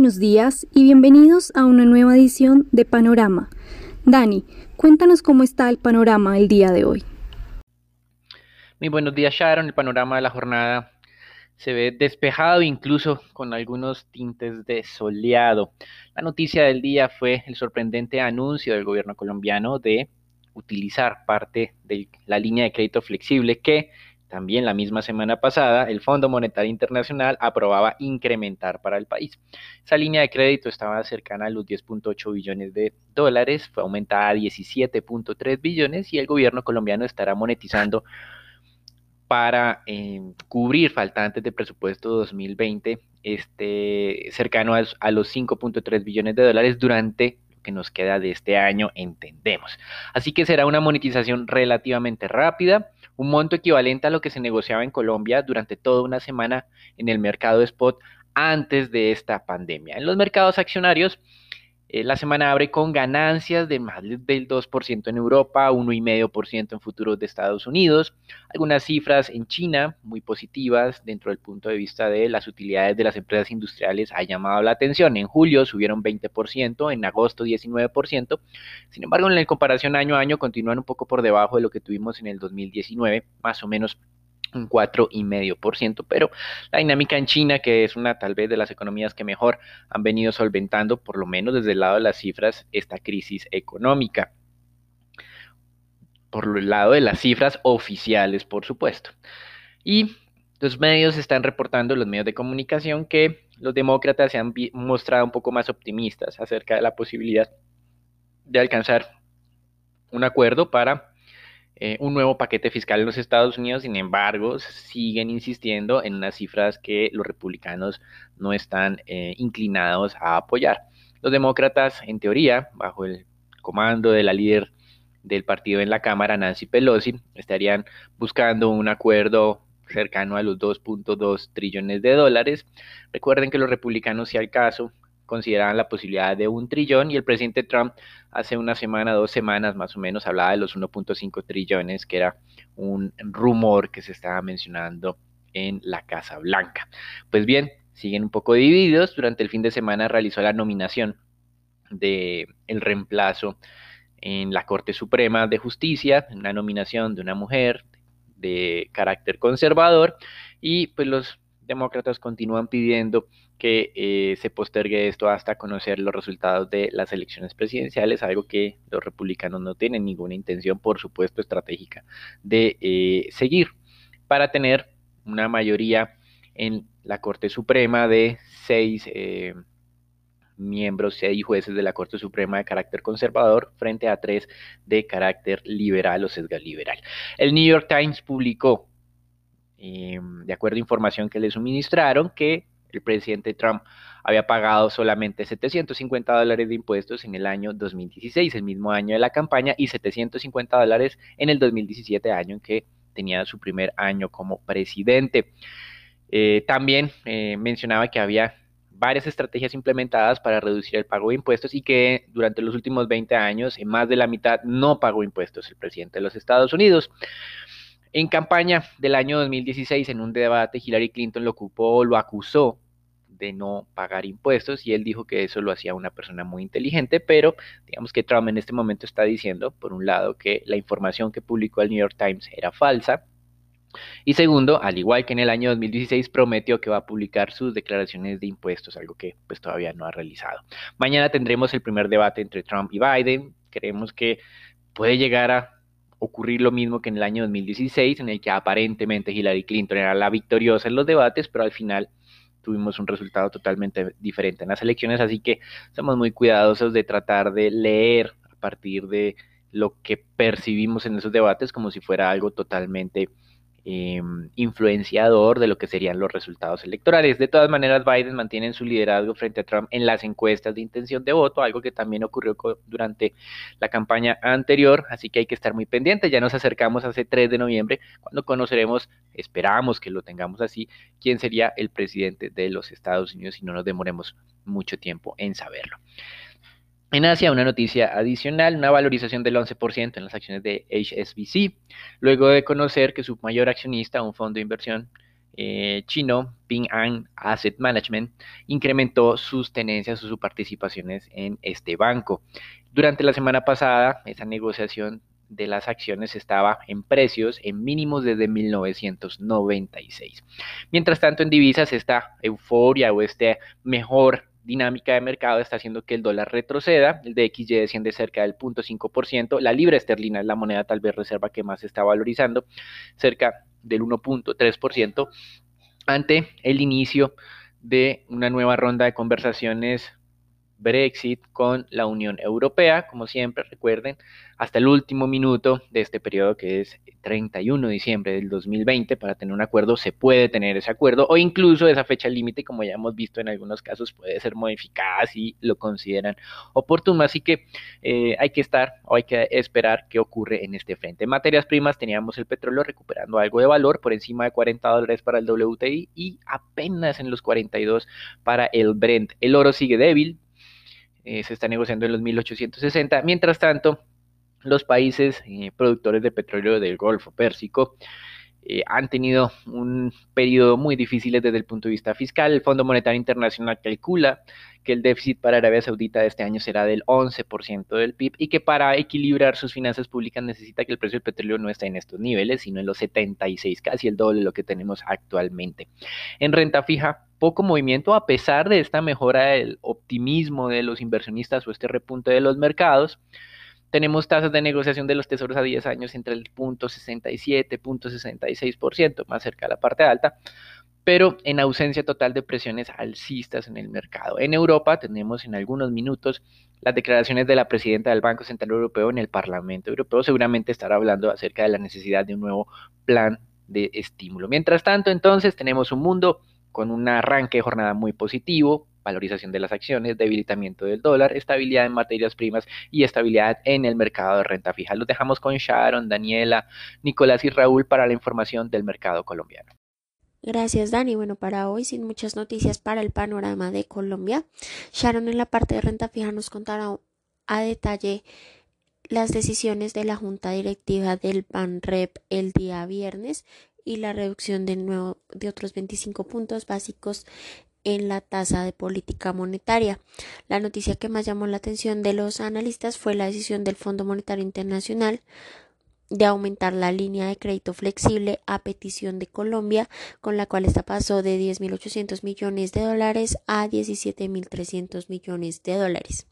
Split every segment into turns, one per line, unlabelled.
buenos días y bienvenidos a una nueva edición de Panorama. Dani, cuéntanos cómo está el panorama el día de hoy.
Muy buenos días Sharon, el panorama de la jornada se ve despejado incluso con algunos tintes de soleado. La noticia del día fue el sorprendente anuncio del gobierno colombiano de utilizar parte de la línea de crédito flexible que también la misma semana pasada, el Fondo Monetario Internacional aprobaba incrementar para el país. Esa línea de crédito estaba cercana a los 10.8 billones de dólares, fue aumentada a 17.3 billones y el gobierno colombiano estará monetizando para eh, cubrir faltantes de presupuesto 2020 este, cercano a, a los 5.3 billones de dólares durante lo que nos queda de este año, entendemos. Así que será una monetización relativamente rápida un monto equivalente a lo que se negociaba en Colombia durante toda una semana en el mercado spot antes de esta pandemia. En los mercados accionarios, eh, la semana abre con ganancias de más del 2% en Europa, 1,5% en futuros de Estados Unidos. Algunas cifras en China muy positivas dentro del punto de vista de las utilidades de las empresas industriales ha llamado la atención. En julio subieron 20%, en agosto 19%. Sin embargo, en la comparación año a año continúan un poco por debajo de lo que tuvimos en el 2019, más o menos un 4,5%, pero la dinámica en China, que es una tal vez de las economías que mejor han venido solventando, por lo menos desde el lado de las cifras, esta crisis económica. Por el lado de las cifras oficiales, por supuesto. Y los medios están reportando, los medios de comunicación, que los demócratas se han mostrado un poco más optimistas acerca de la posibilidad de alcanzar un acuerdo para eh, un nuevo paquete fiscal en los Estados Unidos, sin embargo, siguen insistiendo en unas cifras que los republicanos no están eh, inclinados a apoyar. Los demócratas, en teoría, bajo el comando de la líder del partido en la Cámara, Nancy Pelosi, estarían buscando un acuerdo cercano a los 2.2 trillones de dólares. Recuerden que los republicanos, si al caso, consideraban la posibilidad de un trillón y el presidente Trump hace una semana, dos semanas más o menos, hablaba de los 1.5 trillones, que era un rumor que se estaba mencionando en la Casa Blanca. Pues bien, siguen un poco divididos. Durante el fin de semana realizó la nominación de el reemplazo en la Corte Suprema de Justicia, una nominación de una mujer de carácter conservador y pues los demócratas continúan pidiendo que eh, se postergue esto hasta conocer los resultados de las elecciones presidenciales, algo que los republicanos no tienen ninguna intención, por supuesto, estratégica de eh, seguir para tener una mayoría en la Corte Suprema de seis eh, miembros, seis jueces de la Corte Suprema de carácter conservador frente a tres de carácter liberal o sesga liberal. El New York Times publicó, de acuerdo a información que le suministraron, que el presidente Trump había pagado solamente 750 dólares de impuestos en el año 2016, el mismo año de la campaña, y 750 dólares en el 2017, año en que tenía su primer año como presidente. Eh, también eh, mencionaba que había varias estrategias implementadas para reducir el pago de impuestos y que durante los últimos 20 años, en más de la mitad, no pagó impuestos el presidente de los Estados Unidos. En campaña del año 2016, en un debate, Hillary Clinton lo ocupó, lo acusó de no pagar impuestos y él dijo que eso lo hacía una persona muy inteligente, pero digamos que Trump en este momento está diciendo, por un lado, que la información que publicó el New York Times era falsa, y segundo, al igual que en el año 2016, prometió que va a publicar sus declaraciones de impuestos, algo que pues todavía no ha realizado. Mañana tendremos el primer debate entre Trump y Biden. Creemos que puede llegar a ocurrir lo mismo que en el año 2016, en el que aparentemente Hillary Clinton era la victoriosa en los debates, pero al final tuvimos un resultado totalmente diferente en las elecciones, así que somos muy cuidadosos de tratar de leer a partir de lo que percibimos en esos debates como si fuera algo totalmente Em, influenciador de lo que serían los resultados electorales. De todas maneras, Biden mantiene su liderazgo frente a Trump en las encuestas de intención de voto, algo que también ocurrió durante la campaña anterior, así que hay que estar muy pendientes. Ya nos acercamos ese 3 de noviembre, cuando conoceremos, esperamos que lo tengamos así, quién sería el presidente de los Estados Unidos y no nos demoremos mucho tiempo en saberlo. En Asia, una noticia adicional, una valorización del 11% en las acciones de HSBC, luego de conocer que su mayor accionista, un fondo de inversión eh, chino, Ping An Asset Management, incrementó sus tenencias o sus participaciones en este banco. Durante la semana pasada, esa negociación de las acciones estaba en precios en mínimos desde 1996. Mientras tanto, en divisas, esta euforia o este mejor dinámica de mercado está haciendo que el dólar retroceda, el DXY desciende cerca del 0.5%, la libra esterlina es la moneda tal vez reserva que más se está valorizando, cerca del 1.3%, ante el inicio de una nueva ronda de conversaciones Brexit con la Unión Europea, como siempre, recuerden, hasta el último minuto de este periodo que es 31 de diciembre del 2020 para tener un acuerdo, se puede tener ese acuerdo o incluso esa fecha límite, como ya hemos visto en algunos casos, puede ser modificada si lo consideran oportuno. Así que eh, hay que estar o hay que esperar qué ocurre en este frente. En materias primas teníamos el petróleo recuperando algo de valor por encima de 40 dólares para el WTI y apenas en los 42 para el Brent. El oro sigue débil, eh, se está negociando en los 1860. Mientras tanto, los países eh, productores de petróleo del Golfo Pérsico eh, han tenido un periodo muy difícil desde el punto de vista fiscal. El Fondo Monetario Internacional calcula que el déficit para Arabia Saudita de este año será del 11% del PIB y que para equilibrar sus finanzas públicas necesita que el precio del petróleo no esté en estos niveles, sino en los 76, casi el doble de lo que tenemos actualmente. En renta fija, poco movimiento a pesar de esta mejora del optimismo de los inversionistas o este repunte de los mercados. Tenemos tasas de negociación de los tesoros a 10 años entre el 0.67, 0.66%, más cerca de la parte alta, pero en ausencia total de presiones alcistas en el mercado. En Europa tenemos en algunos minutos las declaraciones de la presidenta del Banco Central Europeo en el Parlamento Europeo. Seguramente estará hablando acerca de la necesidad de un nuevo plan de estímulo. Mientras tanto, entonces tenemos un mundo con un arranque de jornada muy positivo, valorización de las acciones, debilitamiento del dólar, estabilidad en materias primas y estabilidad en el mercado de renta fija. Los dejamos con Sharon, Daniela, Nicolás y Raúl para la información del mercado colombiano.
Gracias, Dani. Bueno, para hoy, sin muchas noticias para el panorama de Colombia, Sharon en la parte de renta fija nos contará a detalle las decisiones de la Junta Directiva del PANREP el día viernes y la reducción de, nuevo, de otros 25 puntos básicos en la tasa de política monetaria. La noticia que más llamó la atención de los analistas fue la decisión del Fondo Monetario Internacional de aumentar la línea de crédito flexible a petición de Colombia, con la cual esta pasó de 10.800 millones de dólares a 17.300 millones de dólares.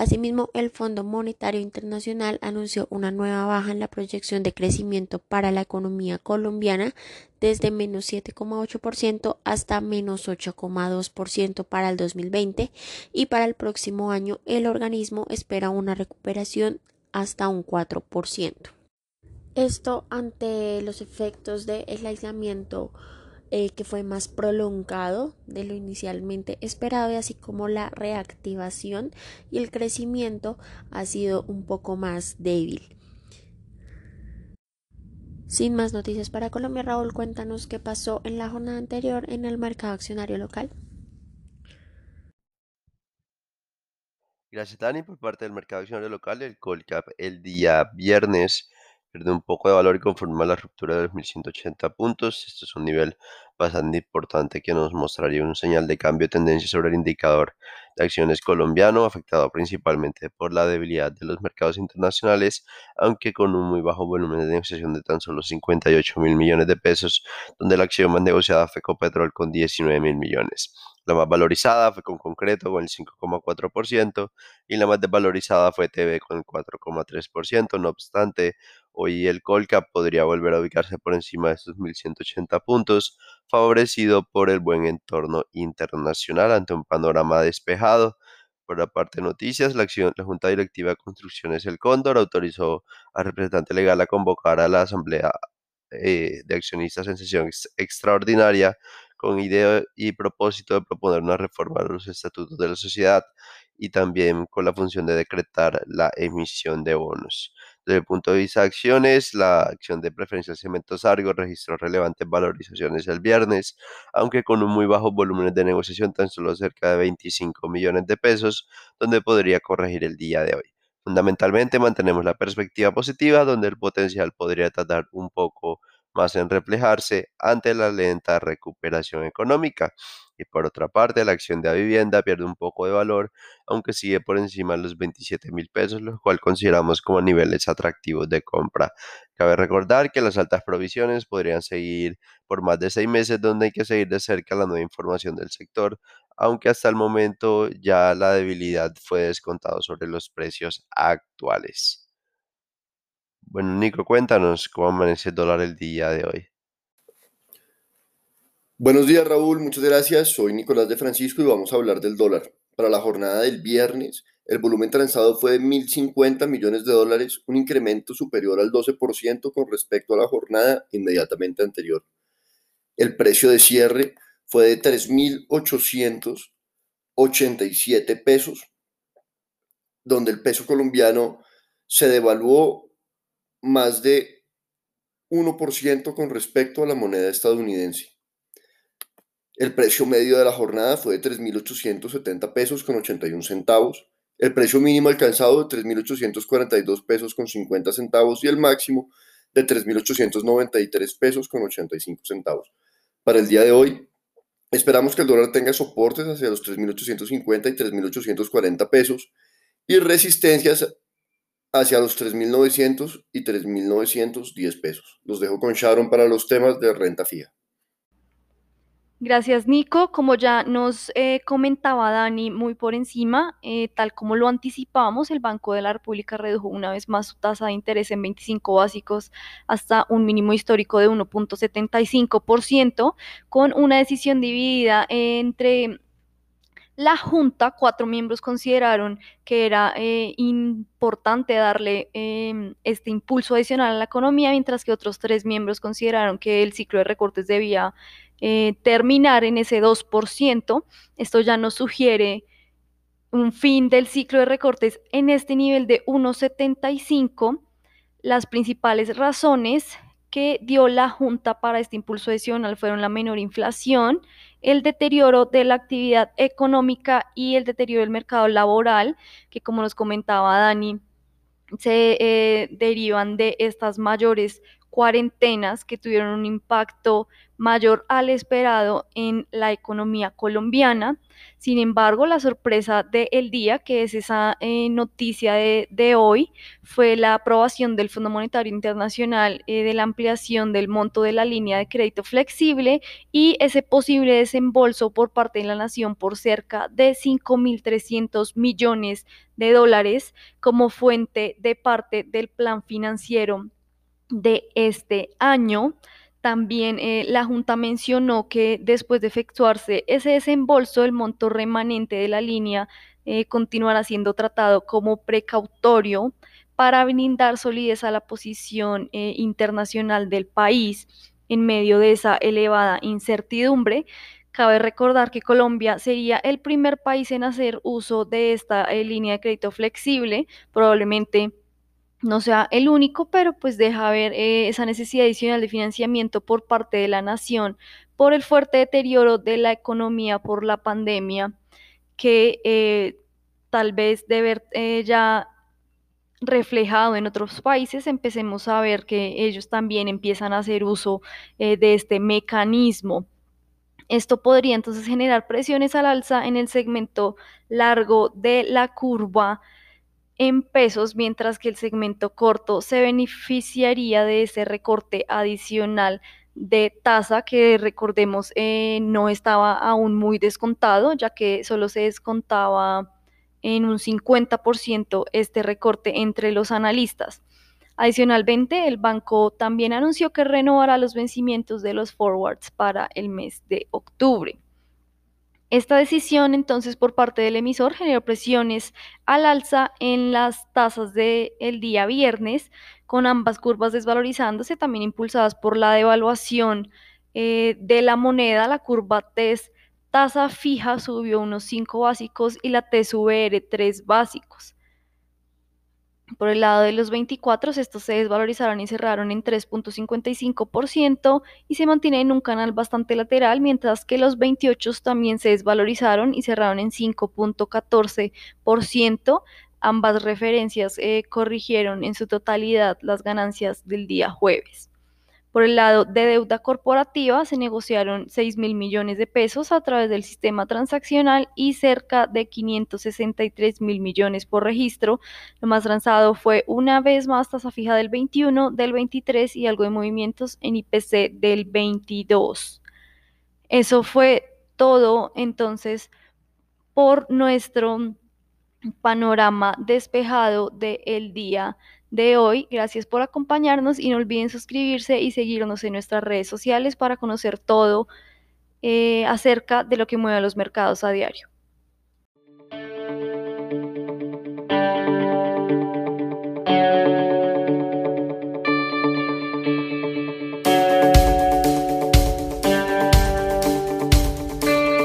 Asimismo, el Fondo Monetario Internacional anunció una nueva baja en la proyección de crecimiento para la economía colombiana desde menos 7,8% hasta menos 8,2% para el 2020 y para el próximo año el organismo espera una recuperación hasta un 4%. Esto ante los efectos del aislamiento eh, que fue más prolongado de lo inicialmente esperado así como la reactivación y el crecimiento ha sido un poco más débil. Sin más noticias para Colombia, Raúl, cuéntanos qué pasó en la jornada anterior en el mercado accionario local.
Gracias, Dani, por parte del mercado accionario local. El Colcap el día viernes pierde un poco de valor y conforma la ruptura de los 1180 puntos. Esto es un nivel bastante importante que nos mostraría un señal de cambio de tendencia sobre el indicador de acciones colombiano, afectado principalmente por la debilidad de los mercados internacionales, aunque con un muy bajo volumen de negociación de tan solo 58 mil millones de pesos, donde la acción más negociada fue Copetrol con 19 mil millones. La más valorizada fue con Concreto con el 5,4% y la más desvalorizada fue TV con el 4,3%. No obstante, hoy el Colcap podría volver a ubicarse por encima de estos 1.180 puntos, favorecido por el buen entorno internacional ante un panorama despejado. Por la parte de noticias, la, Junta Directiva de Construcciones El Cóndor autorizó al representante legal a convocar a la Asamblea eh, de Accionistas en sesión extraordinaria con idea y propósito de proponer una reforma a los estatutos de la sociedad y también con la función de decretar la emisión de bonos. Desde el punto de vista de acciones, la acción de preferencia Cementos Argo registró relevantes valorizaciones el viernes, aunque con un muy bajo volumen de negociación, tan solo cerca de 25 millones de pesos, donde podría corregir el día de hoy. Fundamentalmente mantenemos la perspectiva positiva, donde el potencial podría tardar un poco más en reflejarse ante la lenta recuperación económica. Y por otra parte, la acción de vivienda pierde un poco de valor, aunque sigue por encima de los 27 mil pesos, lo cual consideramos como niveles atractivos de compra. Cabe recordar que las altas provisiones podrían seguir por más de seis meses, donde hay que seguir de cerca la nueva información del sector, aunque hasta el momento ya la debilidad fue descontado sobre los precios actuales. Bueno, Nico, cuéntanos cómo amanece el dólar el día de hoy.
Buenos días, Raúl. Muchas gracias. Soy Nicolás de Francisco y vamos a hablar del dólar. Para la jornada del viernes, el volumen transado fue de 1.050 millones de dólares, un incremento superior al 12% con respecto a la jornada inmediatamente anterior. El precio de cierre fue de 3.887 pesos, donde el peso colombiano se devaluó más de 1% con respecto a la moneda estadounidense. El precio medio de la jornada fue de 3.870 pesos con 81 centavos, el precio mínimo alcanzado de 3.842 pesos con 50 centavos y el máximo de 3.893 pesos con 85 centavos. Para el día de hoy, esperamos que el dólar tenga soportes hacia los 3.850 y 3.840 pesos y resistencias hacia los 3.900 y 3.910 pesos. Los dejo con Sharon para los temas de renta fija.
Gracias, Nico. Como ya nos eh, comentaba Dani muy por encima, eh, tal como lo anticipábamos, el Banco de la República redujo una vez más su tasa de interés en 25 básicos hasta un mínimo histórico de 1.75%, con una decisión dividida entre la Junta, cuatro miembros consideraron que era eh, importante darle em, este impulso adicional a la economía, mientras que otros tres miembros consideraron que el ciclo de recortes debía eh, terminar en ese 2%. Esto ya nos sugiere un fin del ciclo de recortes en este nivel de 1,75. Las principales razones que dio la Junta para este impulso adicional fueron la menor inflación, el deterioro de la actividad económica y el deterioro del mercado laboral, que como nos comentaba Dani, se eh, derivan de estas mayores cuarentenas que tuvieron un impacto mayor al esperado en la economía colombiana. Sin embargo, la sorpresa del día, que es esa eh, noticia de, hoy, fue la aprobación del Fondo Monetario Internacional eh, de la ampliación del monto de la línea de crédito flexible y ese posible desembolso por parte de la nación por cerca de 5.300 millones de dólares como fuente de parte del plan financiero de este año. También eh, la Junta mencionó que después de efectuarse ese desembolso, el monto remanente de la línea eh, continuará siendo tratado como precautorio para brindar solidez a la posición eh, internacional del país en medio de esa elevada incertidumbre. Cabe recordar que Colombia sería el primer país en hacer uso de esta línea de crédito flexible, probablemente no sea el único, pero pues deja ver eh, esa necesidad adicional de financiamiento por parte de la nación por el fuerte deterioro de la economía por la pandemia, que eh, tal vez de ver eh, ya reflejado en otros países, empecemos a ver que ellos también empiezan a hacer uso de este mecanismo. Esto podría entonces generar presiones al alza en el segmento largo de la curva en pesos, mientras que el segmento corto se beneficiaría de ese recorte adicional de tasa que recordemos eh, no estaba aún muy descontado, ya que solo se descontaba en un 50% este recorte entre los analistas. Adicionalmente, el banco también anunció que renovará los vencimientos de los forwards para el mes de octubre. Esta decisión entonces por parte del emisor generó presiones al alza en las tasas del día viernes, con ambas curvas desvalorizándose, también impulsadas por la devaluación eh, de la moneda. La curva TES tasa fija subió unos 5 básicos y la TSVR 3 básicos. Por el lado de los 24, estos se desvalorizaron y cerraron en 3.55% y se mantienen en un canal bastante lateral, mientras que los 28 también se desvalorizaron y cerraron en 5.14%. Ambas referencias eh, corrigieron en su totalidad las ganancias del día jueves. Por el lado de deuda corporativa se negociaron 6 mil millones de pesos a través del sistema transaccional y cerca de 563 mil millones por registro. Lo más transado fue una vez más tasa fija del 21, del 23 y algo de movimientos en IPC del 22. Eso fue todo entonces por nuestro panorama despejado del día de hoy. Gracias por acompañarnos y no olviden suscribirse y seguirnos en nuestras redes sociales para conocer todo eh, acerca de lo que mueve a los mercados a diario.